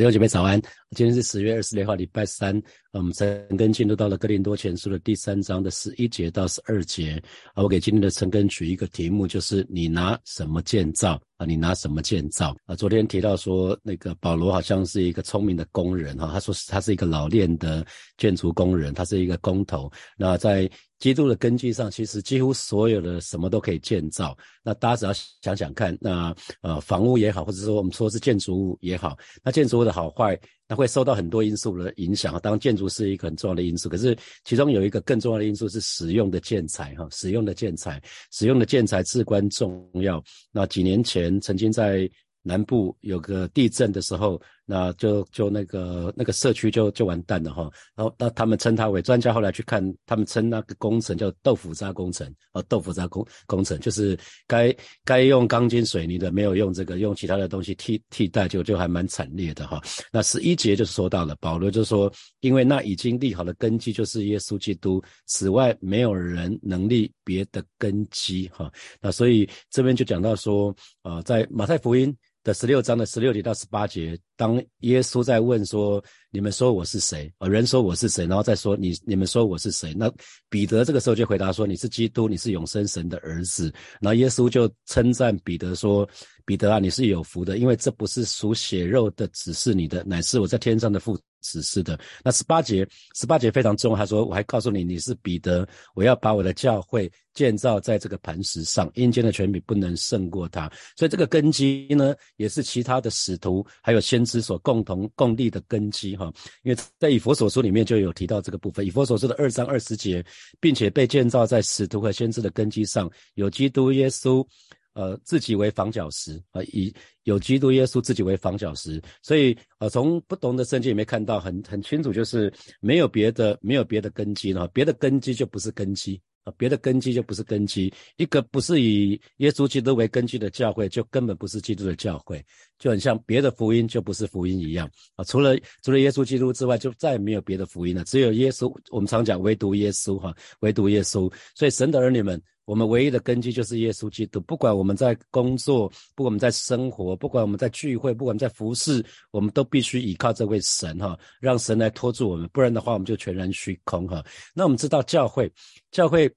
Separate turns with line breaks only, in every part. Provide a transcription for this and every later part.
弟兄姐妹早安，今天是十月二十六号，礼拜三。我们陈根进入到了哥林多前书的第三章的十一节到十二节。啊，我给今天的陈根取一个题目，就是你拿什么建造啊？你拿什么建造啊？昨天提到说，那个保罗好像是一个聪明的工人哈，他说他是一个老练的建筑工人，他是一个工头。那在基督的根基上，其实几乎所有的什么都可以建造。那大家只要想想看，那呃房屋也好，或者说我们说是建筑物也好，那建筑物的好坏，那会受到很多因素的影响。当然建筑是一个很重要的因素，可是其中有一个更重要的因素是使用的建材哈，使用的建材，使用的建材至关重要。那几年前曾经在南部有个地震的时候。那就就那个那个社区就就完蛋了哈，然后那他们称他为专家后来去看，他们称那个工程叫豆腐渣工程啊，豆腐渣工工程就是该该用钢筋水泥的没有用这个，用其他的东西替替代，就就还蛮惨烈的哈。那十一节就说到了，保罗就说，因为那已经立好的根基就是耶稣基督，此外没有人能立别的根基哈。那所以这边就讲到说，啊，在马太福音。的十六章的十六节到十八节，当耶稣在问说：“你们说我是谁？”啊，人说我是谁，然后再说你你们说我是谁？那彼得这个时候就回答说：“你是基督，你是永生神的儿子。”然后耶稣就称赞彼得说：“彼得啊，你是有福的，因为这不是属血肉的指示你的，乃是我在天上的父。”指示的那十八节，十八节非常重要。他说：“我还告诉你，你是彼得，我要把我的教会建造在这个磐石上，阴间的权柄不能胜过他。所以这个根基呢，也是其他的使徒还有先知所共同共立的根基哈。因为在以佛所书里面就有提到这个部分，以佛所书的二章二十节，并且被建造在使徒和先知的根基上，有基督耶稣。”呃，自己为房角石啊，以有基督耶稣自己为房角石，所以呃，从不同的圣经里面看到很很清楚，就是没有别的，没有别的根基了，别的根基就不是根基啊，别的根基就不是根基，一个不是以耶稣基督为根基的教会，就根本不是基督的教会，就很像别的福音就不是福音一样。啊，除了除了耶稣基督之外，就再也没有别的福音了，只有耶稣，我们常讲唯独耶稣哈，唯独耶稣，所以神的儿女们。我们唯一的根基就是耶稣基督。不管我们在工作，不管我们在生活，不管我们在聚会，不管我们在服侍，我们都必须依靠这位神哈，让神来托住我们。不然的话，我们就全然虚空哈。那我们知道教会，教会，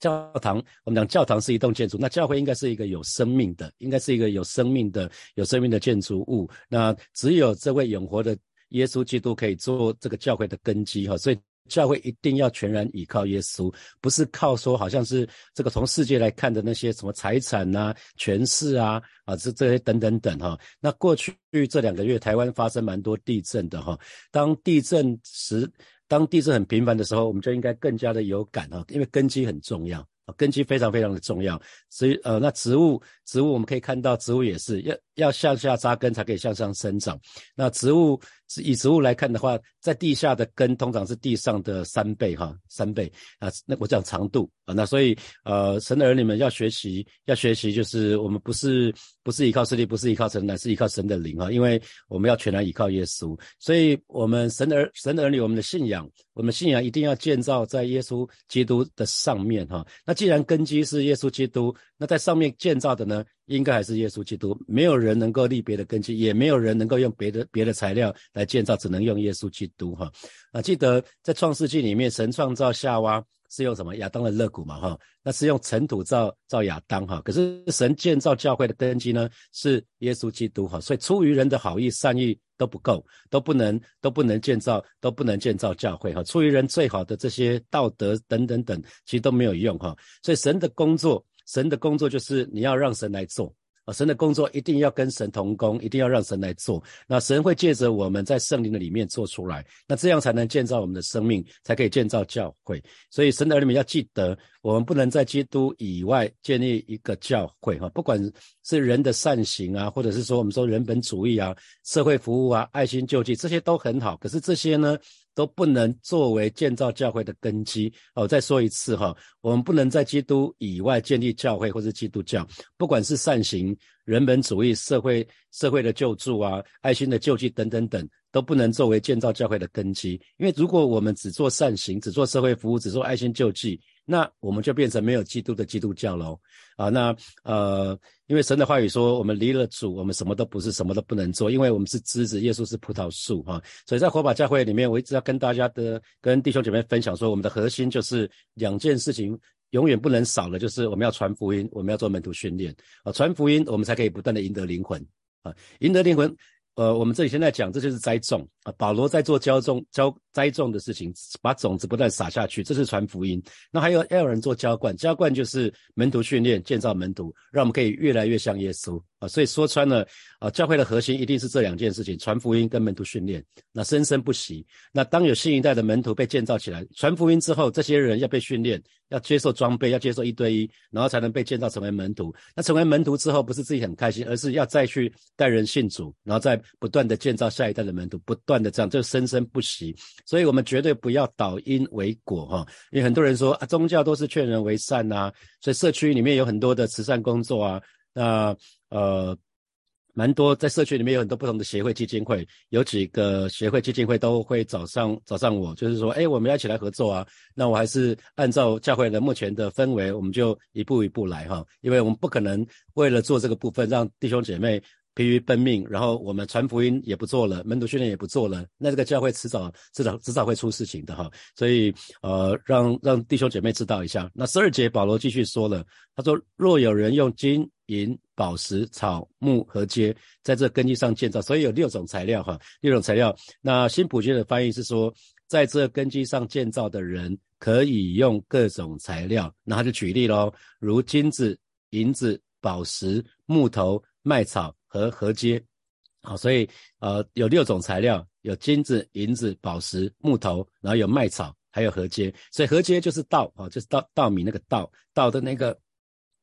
教堂，我们讲教堂是一栋建筑，那教会应该是一个有生命的，应该是一个有生命的、有生命的建筑物。那只有这位永活的耶稣基督可以做这个教会的根基哈，所以。教会一定要全然倚靠耶稣，不是靠说好像是这个从世界来看的那些什么财产呐、权势啊啊这这些等等等哈。那过去这两个月台湾发生蛮多地震的哈，当地震时，当地震很频繁的时候，我们就应该更加的有感哈，因为根基很重要。根基非常非常的重要，所以呃，那植物植物我们可以看到，植物也是要要向下扎根才可以向上生长。那植物以植物来看的话，在地下的根通常是地上的三倍哈，三倍啊。那我讲长度啊，那所以呃，神的儿女们要学习，要学习，就是我们不是不是依靠势力，不是依靠神，乃是依靠神的灵啊，因为我们要全然依靠耶稣。所以，我们神的儿神的儿女，我们的信仰，我们信仰一定要建造在耶稣基督的上面哈。那既然根基是耶稣基督，那在上面建造的呢，应该还是耶稣基督。没有人能够立别的根基，也没有人能够用别的别的材料来建造，只能用耶稣基督哈。啊，记得在创世纪里面，神创造夏娃是用什么？亚当的肋骨嘛哈，那是用尘土造造亚当哈。可是神建造教会的根基呢，是耶稣基督哈。所以出于人的好意、善意。都不够，都不能，都不能建造，都不能建造教会哈。出于人最好的这些道德等等等，其实都没有用哈。所以神的工作，神的工作就是你要让神来做。啊，神的工作一定要跟神同工，一定要让神来做。那神会借着我们在圣灵的里面做出来，那这样才能建造我们的生命，才可以建造教会。所以神的儿女们要记得，我们不能在基督以外建立一个教会哈。不管是人的善行啊，或者是说我们说人本主义啊、社会服务啊、爱心救济，这些都很好。可是这些呢？都不能作为建造教会的根基哦。再说一次哈，我们不能在基督以外建立教会或是基督教，不管是善行、人本主义、社会社会的救助啊、爱心的救济等等等，都不能作为建造教会的根基。因为如果我们只做善行、只做社会服务、只做爱心救济，那我们就变成没有基督的基督教喽。啊，那呃，因为神的话语说，我们离了主，我们什么都不是，什么都不能做，因为我们是枝子，耶稣是葡萄树哈。所以在火把教会里面，我一直要跟大家的、跟弟兄姐妹分享说，我们的核心就是两件事情。永远不能少了，就是我们要传福音，我们要做门徒训练啊，传福音，我们才可以不断的赢得灵魂啊，赢得灵魂。呃，我们这里现在讲，这就是栽种啊。保罗在做浇种、浇栽种的事情，把种子不断撒下去，这是传福音。那还有要有人做浇灌，浇灌就是门徒训练、建造门徒，让我们可以越来越像耶稣啊。所以说穿了啊，教会的核心一定是这两件事情：传福音跟门徒训练。那生生不息。那当有新一代的门徒被建造起来，传福音之后，这些人要被训练，要接受装备，要接受一对一，然后才能被建造成为门徒。那成为门徒之后，不是自己很开心，而是要再去带人信主，然后再。不断的建造下一代的门徒，不断的这样，就生生不息。所以，我们绝对不要倒因为果哈。因为很多人说啊，宗教都是劝人为善呐，所以社区里面有很多的慈善工作啊。那呃，蛮多在社区里面有很多不同的协会、基金会，有几个协会、基金会都会找上找上我，就是说，哎，我们要一起来合作啊。那我还是按照教会的目前的氛围，我们就一步一步来哈。因为我们不可能为了做这个部分，让弟兄姐妹。疲于奔命，然后我们传福音也不做了，门徒训练也不做了，那这个教会迟早、迟早、迟早会出事情的哈。所以，呃，让让弟兄姐妹知道一下。那十二节保罗继续说了，他说：若有人用金银宝石草木和秸在这根基上建造，所以有六种材料哈，六种材料。那新普君的翻译是说，在这根基上建造的人可以用各种材料。那他就举例喽，如金子、银子、宝石、木头、麦草。和河阶，好，所以呃有六种材料，有金子、银子、宝石、木头，然后有麦草，还有河阶。所以河阶就是稻啊，就是稻稻米那个稻稻的那个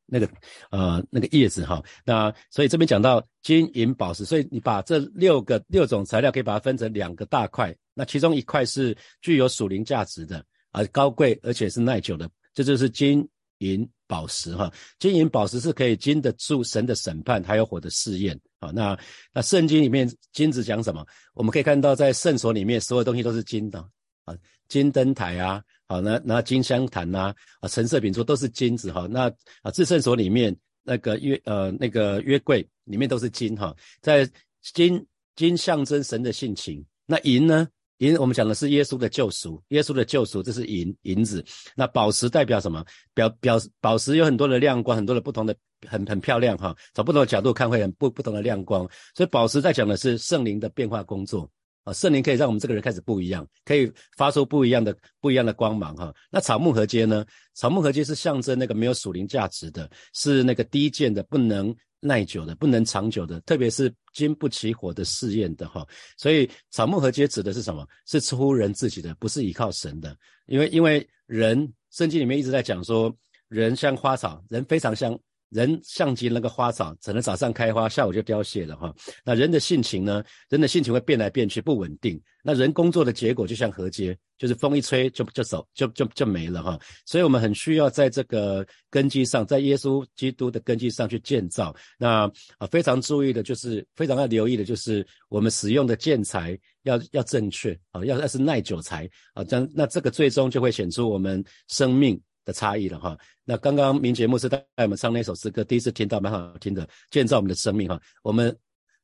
那个呃那个叶子哈。那所以这边讲到金银宝石，所以你把这六个六种材料可以把它分成两个大块，那其中一块是具有属灵价值的啊，高贵而且是耐久的，这就是金。银宝石哈，金银宝石是可以经得住神的审判，还有火的试验啊。那那圣经里面金子讲什么？我们可以看到在圣所里面，所有东西都是金的啊，金灯台啊，好那那金香坛呐，啊陈色品桌都是金子哈。那啊至圣所里面那个约呃那个约柜里面都是金哈，在金金象征神的性情，那银呢？银，我们讲的是耶稣的救赎，耶稣的救赎，这是银银子。那宝石代表什么？表表宝石有很多的亮光，很多的不同的，很很漂亮哈。从不同的角度看会很不不同的亮光。所以宝石在讲的是圣灵的变化工作啊，圣灵可以让我们这个人开始不一样，可以发出不一样的不一样的光芒哈。那草木合接呢？草木合接是象征那个没有属灵价值的，是那个低贱的，不能。耐久的不能长久的，特别是经不起火的试验的哈，所以草木合接指的是什么？是出乎人自己的，不是依靠神的。因为因为人圣经里面一直在讲说，人像花草，人非常像。人像极那个花草，只能早上开花，下午就凋谢了哈。那人的性情呢？人的性情会变来变去，不稳定。那人工作的结果就像河街，就是风一吹就就走，就就就没了哈。所以我们很需要在这个根基上，在耶稣基督的根基上去建造。那啊，非常注意的就是非常要留意的就是我们使用的建材要要正确啊，要要是耐久材啊，这样那这个最终就会显出我们生命。的差异了哈，那刚刚明节目是带我们唱那首诗歌，第一次听到蛮好听的，建造我们的生命哈，我们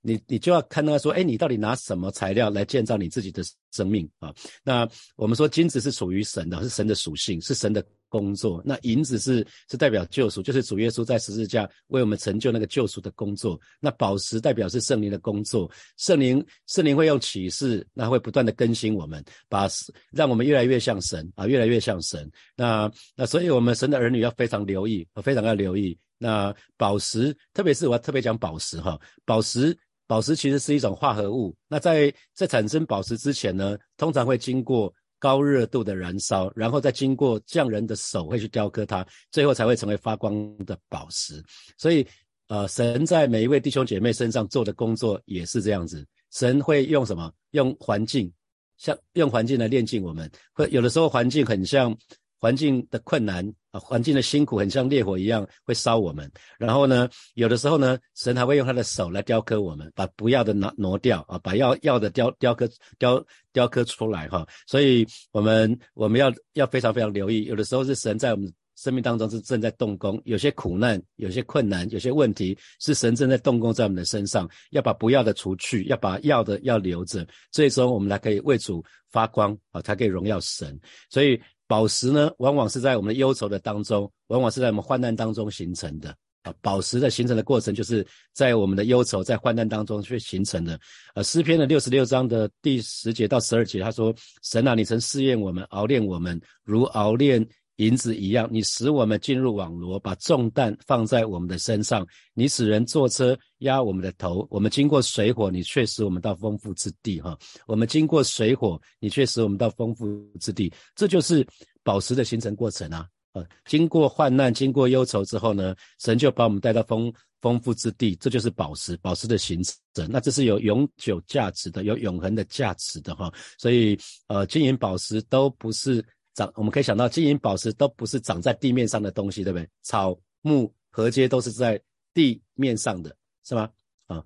你你就要看到说，哎，你到底拿什么材料来建造你自己的生命啊？那我们说金子是属于神的，是神的属性，是神的。工作，那银子是是代表救赎，就是主耶稣在十字架为我们成就那个救赎的工作。那宝石代表是圣灵的工作，圣灵圣灵会用启示，那会不断的更新我们，把让我们越来越像神啊，越来越像神。那那所以我们神的儿女要非常留意，非常要留意。那宝石，特别是我要特别讲宝石哈，宝石宝石其实是一种化合物。那在在产生宝石之前呢，通常会经过。高热度的燃烧，然后再经过匠人的手会去雕刻它，最后才会成为发光的宝石。所以，呃，神在每一位弟兄姐妹身上做的工作也是这样子。神会用什么？用环境，像用环境来炼净我们。会有的时候环境很像环境的困难啊，环境的辛苦，很像烈火一样会烧我们。然后呢，有的时候呢，神还会用他的手来雕刻我们，把不要的拿挪掉啊，把要要的雕雕刻雕雕刻出来哈。所以，我们我们要要非常非常留意，有的时候是神在我们生命当中是正在动工，有些苦难，有些困难，有些问题是神正在动工在我们的身上，要把不要的除去，要把要的要留着，最终我们才可以为主发光啊，才可以荣耀神。所以。宝石呢，往往是在我们的忧愁的当中，往往是在我们患难当中形成的啊。宝石的形成的过程，就是在我们的忧愁、在患难当中去形成的。呃，诗篇的六十六章的第十节到十二节，他说：“神啊，你曾试验我们，熬炼我们，如熬炼。”银子一样，你使我们进入网罗，把重担放在我们的身上。你使人坐车压我们的头。我们经过水火，你却使我们到丰富之地。哈，我们经过水火，你却使我们到丰富之地。这就是宝石的形成过程啊！啊，经过患难，经过忧愁之后呢，神就把我们带到丰丰富之地。这就是宝石，宝石的形成。那这是有永久价值的，有永恒的价值的哈。所以，呃，金银宝石都不是。长，我们可以想到金银宝石都不是长在地面上的东西，对不对？草木禾秸都是在地面上的，是吗？啊，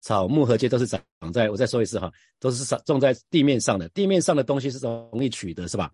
草木禾秸都是长在，我再说一次哈，都是长种在地面上的。地面上的东西是容易取得，是吧？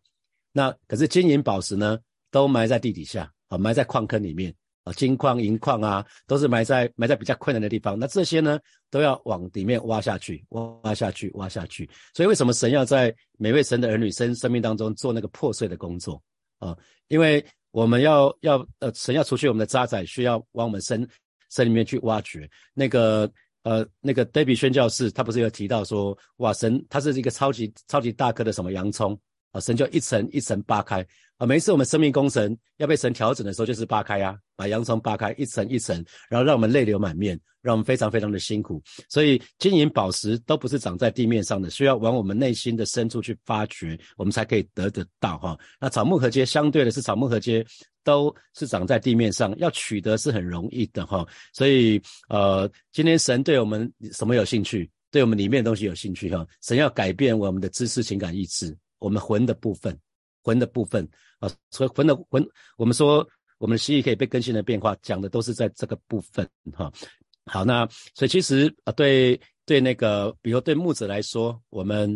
那可是金银宝石呢，都埋在地底下，啊，埋在矿坑里面。啊，金矿、银矿啊，都是埋在埋在比较困难的地方。那这些呢，都要往里面挖下去，挖下去，挖下去。所以为什么神要在每位神的儿女生生命当中做那个破碎的工作啊？因为我们要要呃，神要除去我们的渣滓，需要往我们身身里面去挖掘。那个呃，那个 David 宣教士他不是有提到说，哇，神他是一个超级超级大颗的什么洋葱啊？神就一层一层扒开。啊，每一次我们生命工程要被神调整的时候，就是扒开呀，把洋葱扒开一层一层，然后让我们泪流满面，让我们非常非常的辛苦。所以金银宝石都不是长在地面上的，需要往我们内心的深处去发掘，我们才可以得得到哈。那草木禾秸相对的是草木禾秸都是长在地面上，要取得是很容易的哈。所以呃，今天神对我们什么有兴趣？对我们里面的东西有兴趣哈。神要改变我们的知识、情感、意志，我们魂的部分。魂的部分啊，所以魂的魂，我们说我们的心意可以被更新的变化，讲的都是在这个部分哈。好，那所以其实啊，对对那个，比如对木子来说，我们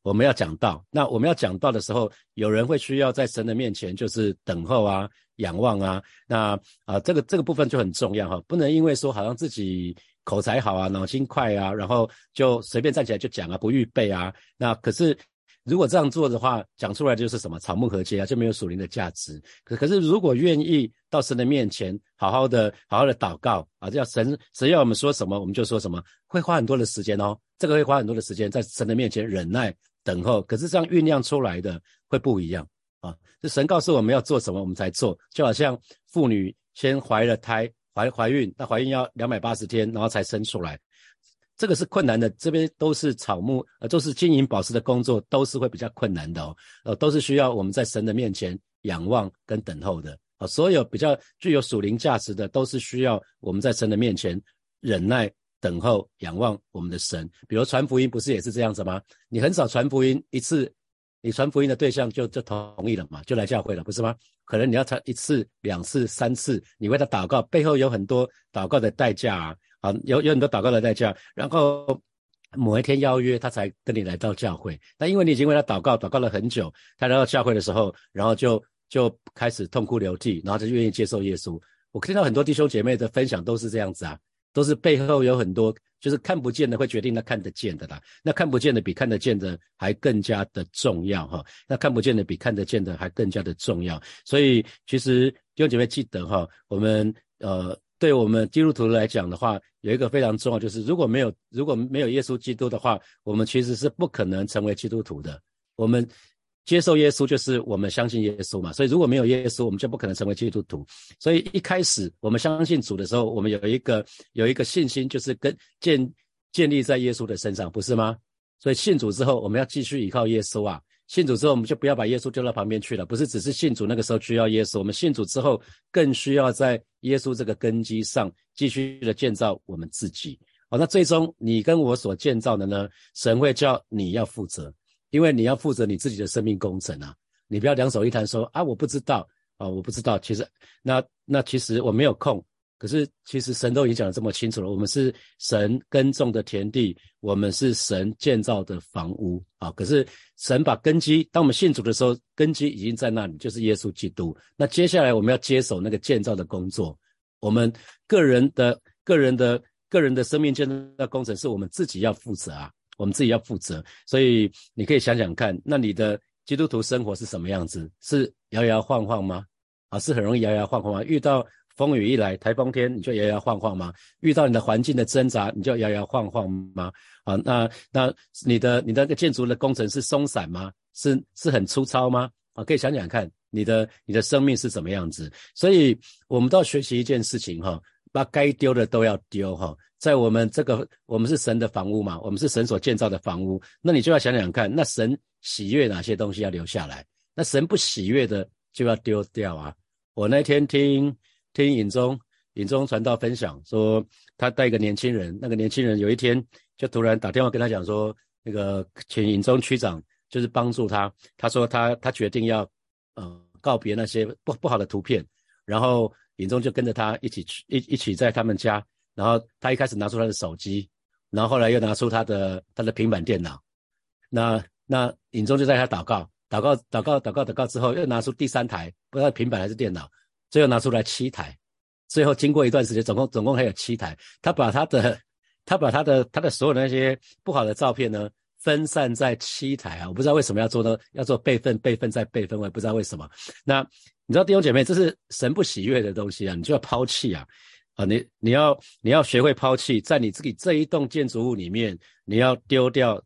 我们要讲到，那我们要讲到的时候，有人会需要在神的面前就是等候啊、仰望啊，那啊这个这个部分就很重要哈，不能因为说好像自己口才好啊、脑筋快啊，然后就随便站起来就讲啊，不预备啊，那可是。如果这样做的话，讲出来就是什么草木和秸啊，就没有属灵的价值。可可是，如果愿意到神的面前，好好的、好好的祷告啊，要神神要我们说什么，我们就说什么，会花很多的时间哦。这个会花很多的时间在神的面前忍耐等候。可是这样酝酿出来的会不一样啊。这神告诉我们要做什么，我们才做。就好像妇女先怀了胎，怀怀孕，那怀孕要两百八十天，然后才生出来。这个是困难的，这边都是草木，呃，都是金银宝石的工作，都是会比较困难的哦，呃，都是需要我们在神的面前仰望跟等候的，啊，所有比较具有属灵价值的，都是需要我们在神的面前忍耐、等候、仰望我们的神。比如传福音，不是也是这样子吗？你很少传福音一次，你传福音的对象就就同意了嘛，就来教会了，不是吗？可能你要传一次、两次、三次，你为他祷告，背后有很多祷告的代价啊。有有很多祷告的代价，然后某一天邀约他才跟你来到教会。那因为你已经为他祷告，祷告了很久，他来到教会的时候，然后就就开始痛哭流涕，然后就愿意接受耶稣。我听到很多弟兄姐妹的分享都是这样子啊，都是背后有很多就是看不见的会决定他看得见的啦。那看不见的比看得见的还更加的重要哈。那看不见的比看得见的还更加的重要。所以其实弟兄姐妹记得哈，我们呃。对我们基督徒来讲的话，有一个非常重要，就是如果没有如果没有耶稣基督的话，我们其实是不可能成为基督徒的。我们接受耶稣，就是我们相信耶稣嘛。所以如果没有耶稣，我们就不可能成为基督徒。所以一开始我们相信主的时候，我们有一个有一个信心，就是跟建建立在耶稣的身上，不是吗？所以信主之后，我们要继续依靠耶稣啊。信主之后，我们就不要把耶稣丢到旁边去了。不是只是信主那个时候需要耶稣，我们信主之后更需要在耶稣这个根基上继续的建造我们自己。好，那最终你跟我所建造的呢？神会叫你要负责，因为你要负责你自己的生命工程啊。你不要两手一摊说啊，我不知道啊，我不知道。其实那那其实我没有空。可是其实神都已经讲的这么清楚了，我们是神耕种的田地，我们是神建造的房屋啊。可是神把根基，当我们信主的时候，根基已经在那里，就是耶稣基督。那接下来我们要接手那个建造的工作，我们个人的、个人的、个人的生命建造工程是我们自己要负责啊，我们自己要负责。所以你可以想想看，那你的。基督徒生活是什么样子？是摇摇晃晃吗？啊，是很容易摇摇晃晃吗？遇到风雨一来，台风天你就摇摇晃晃吗？遇到你的环境的挣扎，你就摇摇晃晃吗？啊，那那你的你的那个建筑的工程是松散吗？是是很粗糙吗？啊，可以想想看，你的你的生命是什么样子？所以我们都要学习一件事情哈，把该丢的都要丢哈。在我们这个，我们是神的房屋嘛，我们是神所建造的房屋，那你就要想想看，那神。喜悦哪些东西要留下来？那神不喜悦的就要丢掉啊！我那天听听尹中尹中传道分享说，他带一个年轻人，那个年轻人有一天就突然打电话跟他讲说，那个请尹中区长就是帮助他。他说他他决定要呃告别那些不不好的图片，然后尹中就跟着他一起去一一起在他们家，然后他一开始拿出他的手机，然后后来又拿出他的他的平板电脑，那。那尹中就在他祷告，祷告，祷告，祷告，祷告之后，又拿出第三台，不知道平板还是电脑，最后拿出来七台，最后经过一段时间，总共总共还有七台。他把他的，他把他的他的所有的那些不好的照片呢，分散在七台啊，我不知道为什么要做呢？要做备份，备份再备份，我也不知道为什么。那你知道弟兄姐妹，这是神不喜悦的东西啊，你就要抛弃啊，啊，你你要你要学会抛弃，在你自己这一栋建筑物里面，你要丢掉。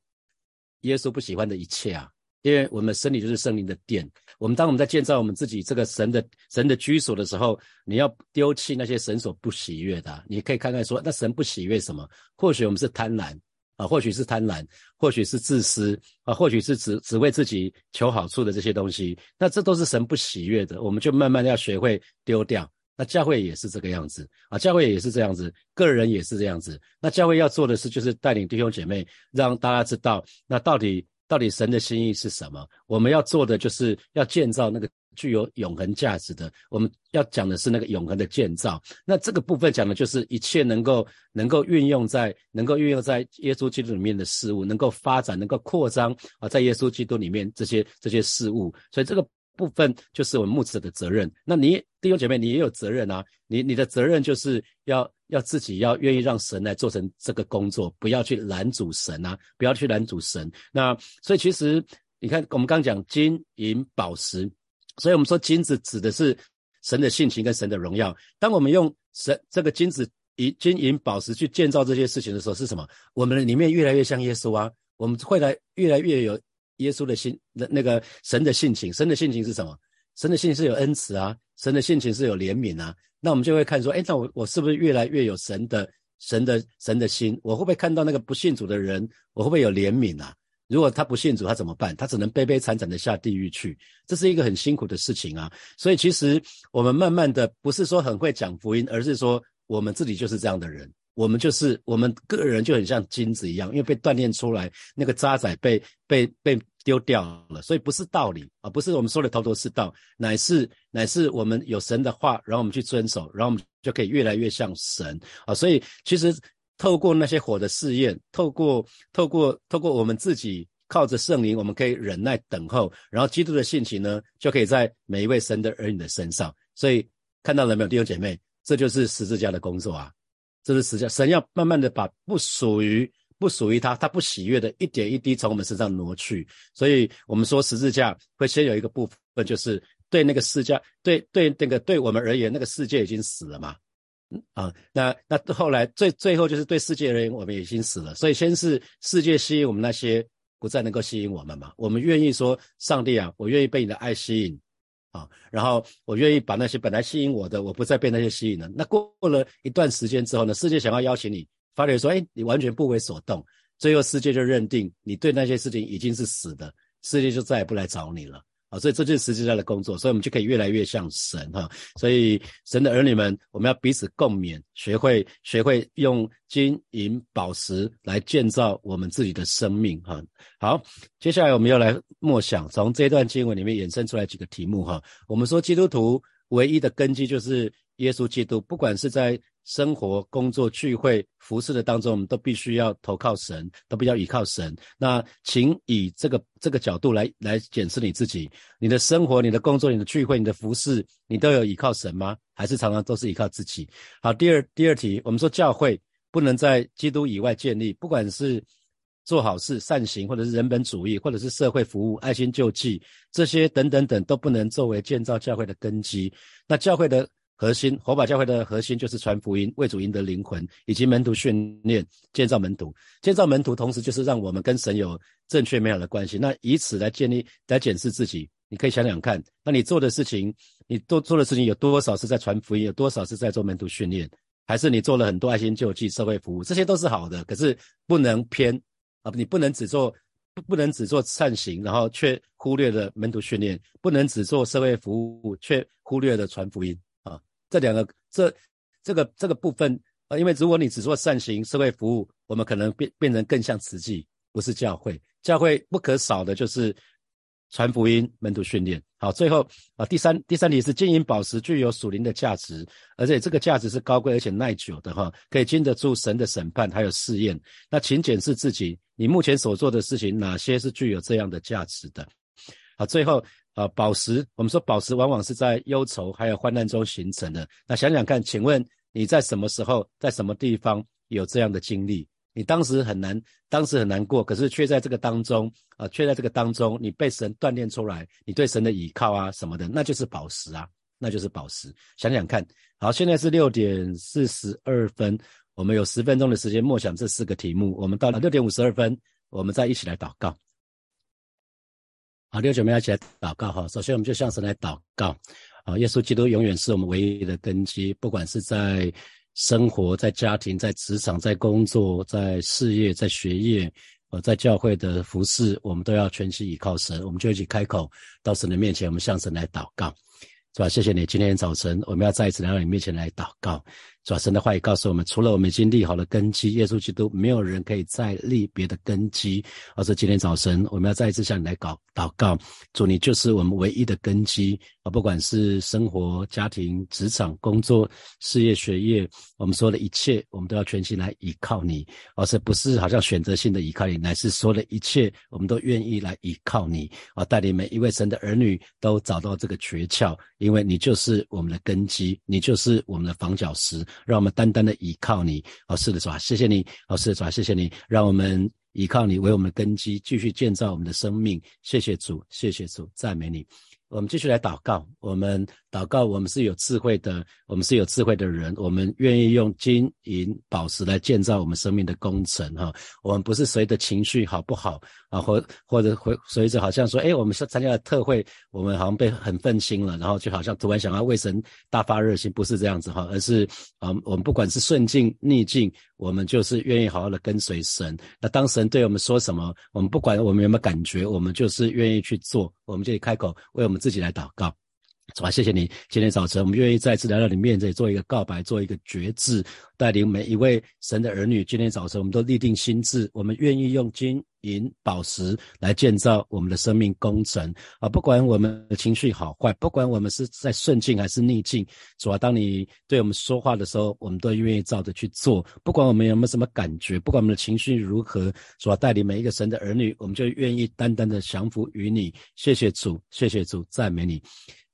耶稣不喜欢的一切啊，因为我们身体就是圣灵的殿。我们当我们在建造我们自己这个神的神的居所的时候，你要丢弃那些神所不喜悦的。你可以看看说，那神不喜悦什么？或许我们是贪婪啊，或许是贪婪，或许是自私啊，或许是只只为自己求好处的这些东西。那这都是神不喜悦的，我们就慢慢的要学会丢掉。那教会也是这个样子啊，教会也是这样子，个人也是这样子。那教会要做的事就是带领弟兄姐妹，让大家知道，那到底到底神的心意是什么？我们要做的就是要建造那个具有永恒价值的。我们要讲的是那个永恒的建造。那这个部分讲的就是一切能够能够运用在能够运用在耶稣基督里面的事物，能够发展、能够扩张啊，在耶稣基督里面这些这些事物。所以这个。部分就是我们牧者的责任。那你弟兄姐妹，你也有责任啊。你你的责任就是要要自己要愿意让神来做成这个工作，不要去拦阻神啊，不要去拦阻神。那所以其实你看，我们刚讲金银宝石，所以我们说金子指的是神的性情跟神的荣耀。当我们用神这个金子以金银宝石去建造这些事情的时候，是什么？我们的里面越来越像耶稣啊，我们会来越来越有。耶稣的心，那那个神的性情，神的性情是什么？神的性情是有恩慈啊，神的性情是有怜悯啊。那我们就会看说，哎，那我我是不是越来越有神的神的神的心？我会不会看到那个不信主的人，我会不会有怜悯啊？如果他不信主，他怎么办？他只能悲悲惨惨的下地狱去，这是一个很辛苦的事情啊。所以其实我们慢慢的不是说很会讲福音，而是说我们自己就是这样的人。我们就是我们个人就很像金子一样，因为被锻炼出来，那个渣仔被被被丢掉了，所以不是道理啊，不是我们说的头头是道，乃是乃是我们有神的话，然后我们去遵守，然后我们就可以越来越像神啊。所以其实透过那些火的试验，透过透过透过我们自己靠着圣灵，我们可以忍耐等候，然后基督的性情呢，就可以在每一位神的儿女的身上。所以看到了没有，弟兄姐妹，这就是十字架的工作啊。这是十字架神要慢慢的把不属于不属于他，他不喜悦的一点一滴从我们身上挪去。所以，我们说十字架会先有一个部分，就是对那个世界，对对那个对我们而言，那个世界已经死了嘛。啊，那那后来最最后就是对世界而言，我们已经死了。所以，先是世界吸引我们，那些不再能够吸引我们嘛。我们愿意说，上帝啊，我愿意被你的爱吸引。啊，然后我愿意把那些本来吸引我的，我不再被那些吸引了。那过了一段时间之后呢，世界想要邀请你，发觉说，哎，你完全不为所动，最后世界就认定你对那些事情已经是死的，世界就再也不来找你了。啊，所以这就是实际上的工作，所以我们就可以越来越像神哈。所以神的儿女们，我们要彼此共勉，学会学会用金银宝石来建造我们自己的生命哈。好，接下来我们要来默想，从这段经文里面衍生出来几个题目哈。我们说基督徒唯一的根基就是耶稣基督，不管是在生活、工作、聚会、服饰的当中，我们都必须要投靠神，都必须要依靠神。那请以这个这个角度来来检视你自己：你的生活、你的工作、你的聚会、你的服饰，你都有依靠神吗？还是常常都是依靠自己？好，第二第二题，我们说教会不能在基督以外建立，不管是做好事、善行，或者是人本主义，或者是社会服务、爱心救济这些等等等，都不能作为建造教会的根基。那教会的。核心火把教会的核心就是传福音、为主赢得灵魂，以及门徒训练、建造门徒、建造门徒，同时就是让我们跟神有正确美好的关系。那以此来建立、来检视自己，你可以想想看，那你做的事情，你做做的事情有多少是在传福音，有多少是在做门徒训练，还是你做了很多爱心救济、社会服务，这些都是好的，可是不能偏啊，你不能只做不能只做善行，然后却忽略了门徒训练，不能只做社会服务，却忽略了传福音。这两个，这这个这个部分啊，因为如果你只做善行、社会服务，我们可能变变成更像慈济，不是教会。教会不可少的就是传福音、门徒训练。好，最后啊，第三第三题是金银宝石具有属灵的价值，而且这个价值是高贵而且耐久的哈，可以经得住神的审判还有试验。那请检视自己，你目前所做的事情哪些是具有这样的价值的？好，最后。啊，宝石，我们说宝石往往是在忧愁还有患难中形成的。那想想看，请问你在什么时候，在什么地方有这样的经历？你当时很难，当时很难过，可是却在这个当中，啊，却在这个当中，你被神锻炼出来，你对神的倚靠啊什么的，那就是宝石啊，那就是宝石。想想看，好，现在是六点四十二分，我们有十分钟的时间默想这四个题目。我们到了六点五十二分，我们再一起来祷告。好，六九，我们要一起来祷告哈。首先，我们就向神来祷告。啊，耶稣基督永远是我们唯一的根基，不管是在生活、在家庭、在职场、在工作、在事业、在学业，呃，在教会的服饰，我们都要全心依靠神。我们就一起开口到神的面前，我们向神来祷告，是吧？谢谢你，今天早晨我们要再一次来到你面前来祷告。主神的话也告诉我们，除了我们已经立好了根基，耶稣基督，没有人可以再立别的根基。而是今天早晨，我们要再一次向你来祷祷告，主你就是我们唯一的根基啊！不管是生活、家庭、职场、工作、事业、学业，我们说的一切，我们都要全心来依靠你，而是不是好像选择性的依靠你，乃是说的一切，我们都愿意来依靠你啊！带领每一位神的儿女都找到这个诀窍，因为你就是我们的根基，你就是我们的防脚石。让我们单单的依靠你，哦，是的，主啊，谢谢你，哦，是的，主啊，谢谢你，让我们依靠你为我们根基，继续建造我们的生命。谢谢主，谢谢主，赞美你。我们继续来祷告，我们祷告，我们是有智慧的，我们是有智慧的人，我们愿意用金银宝石来建造我们生命的工程，哈，我们不是随着情绪好不好啊，或或者会随着好像说，哎，我们是参加了特会，我们好像被很愤心了，然后就好像突然想要为神大发热心，不是这样子哈，而是啊，我们不管是顺境逆境，我们就是愿意好好的跟随神。那当神对我们说什么，我们不管我们有没有感觉，我们就是愿意去做。我们就开口为我们自己来祷告，主啊，谢谢你，今天早晨我们愿意再次来到你面前，做一个告白，做一个决志，带领每一位神的儿女。今天早晨我们都立定心志，我们愿意用金银宝石来建造我们的生命工程啊！不管我们的情绪好坏，不管我们是在顺境还是逆境，主啊，当你对我们说话的时候，我们都愿意照着去做。不管我们有没有什么感觉，不管我们的情绪如何，主啊，带领每一个神的儿女，我们就愿意单单的降服于你。谢谢主，谢谢主，赞美你。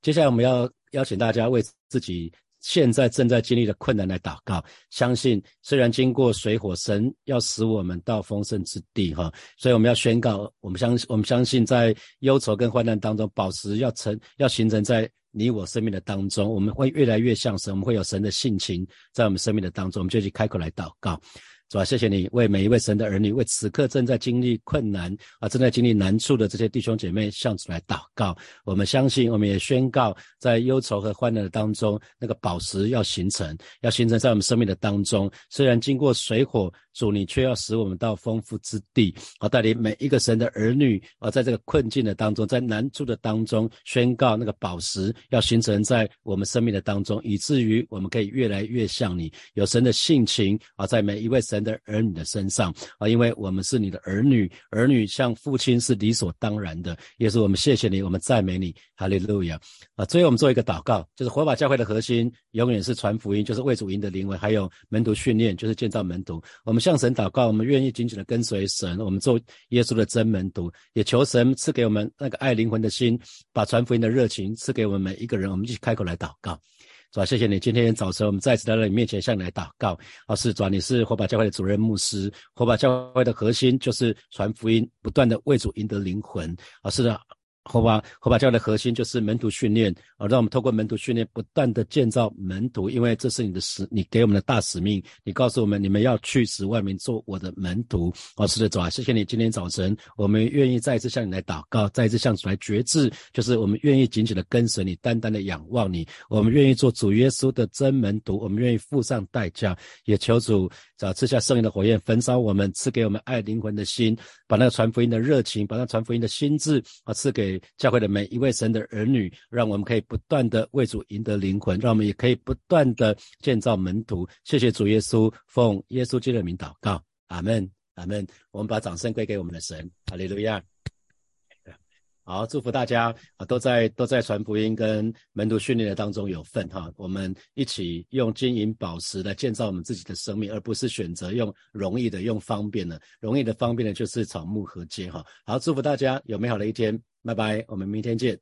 接下来我们要邀请大家为自己。现在正在经历的困难来祷告，相信虽然经过水火，神要使我们到丰盛之地哈，所以我们要宣告，我们相我们相信在忧愁跟患难当中，保持要成要形成在你我生命的当中，我们会越来越像神，我们会有神的性情在我们生命的当中，我们就去开口来祷告。主啊，谢谢你为每一位神的儿女，为此刻正在经历困难啊，正在经历难处的这些弟兄姐妹向主来祷告。我们相信，我们也宣告，在忧愁和欢乐当中，那个宝石要形成，要形成在我们生命的当中。虽然经过水火，主你却要使我们到丰富之地啊，带领每一个神的儿女啊，在这个困境的当中，在难处的当中，宣告那个宝石要形成在我们生命的当中，以至于我们可以越来越像你，有神的性情啊，在每一位神。神的儿女的身上啊，因为我们是你的儿女，儿女像父亲是理所当然的。也是我们谢谢你，我们赞美你，哈利路亚啊！最后我们做一个祷告，就是火把教会的核心永远是传福音，就是为主赢的灵魂，还有门徒训练，就是建造门徒。我们向神祷告，我们愿意紧紧的跟随神，我们做耶稣的真门徒，也求神赐给我们那个爱灵魂的心，把传福音的热情赐给我们每一个人。我们一起开口来祷告。主啊，谢谢你！今天早晨我们再次来到你面前，向你来祷告。啊，是主啊，你是火把教会的主任牧师，火把教会的核心就是传福音，不断的为主赢得灵魂。啊，是的。火把火把教的核心就是门徒训练啊，让我们透过门徒训练，不断的建造门徒，因为这是你的使，你给我们的大使命。你告诉我们，你们要去使万民做我的门徒。哦，是的，主啊，谢谢你。今天早晨，我们愿意再一次向你来祷告，再一次向主来决志，就是我们愿意紧紧的跟随你，单单的仰望你。我们愿意做主耶稣的真门徒，我们愿意付上代价，也求主早赐下圣灵的火焰，焚烧我们，赐给我们爱灵魂的心，把那个传福音的热情，把那传福音的心智啊，赐给。教会的每一位神的儿女，让我们可以不断的为主赢得灵魂，让我们也可以不断的建造门徒。谢谢主耶稣，奉耶稣基督的名祷告，阿门，阿门。我们把掌声归给我们的神，哈利路亚。好，祝福大家啊，都在都在传福音跟门徒训练的当中有份哈。我们一起用金银宝石来建造我们自己的生命，而不是选择用容易的、用方便的。容易的、方便的，就是草木和秸哈。好，祝福大家有美好的一天。拜拜，我们明天见。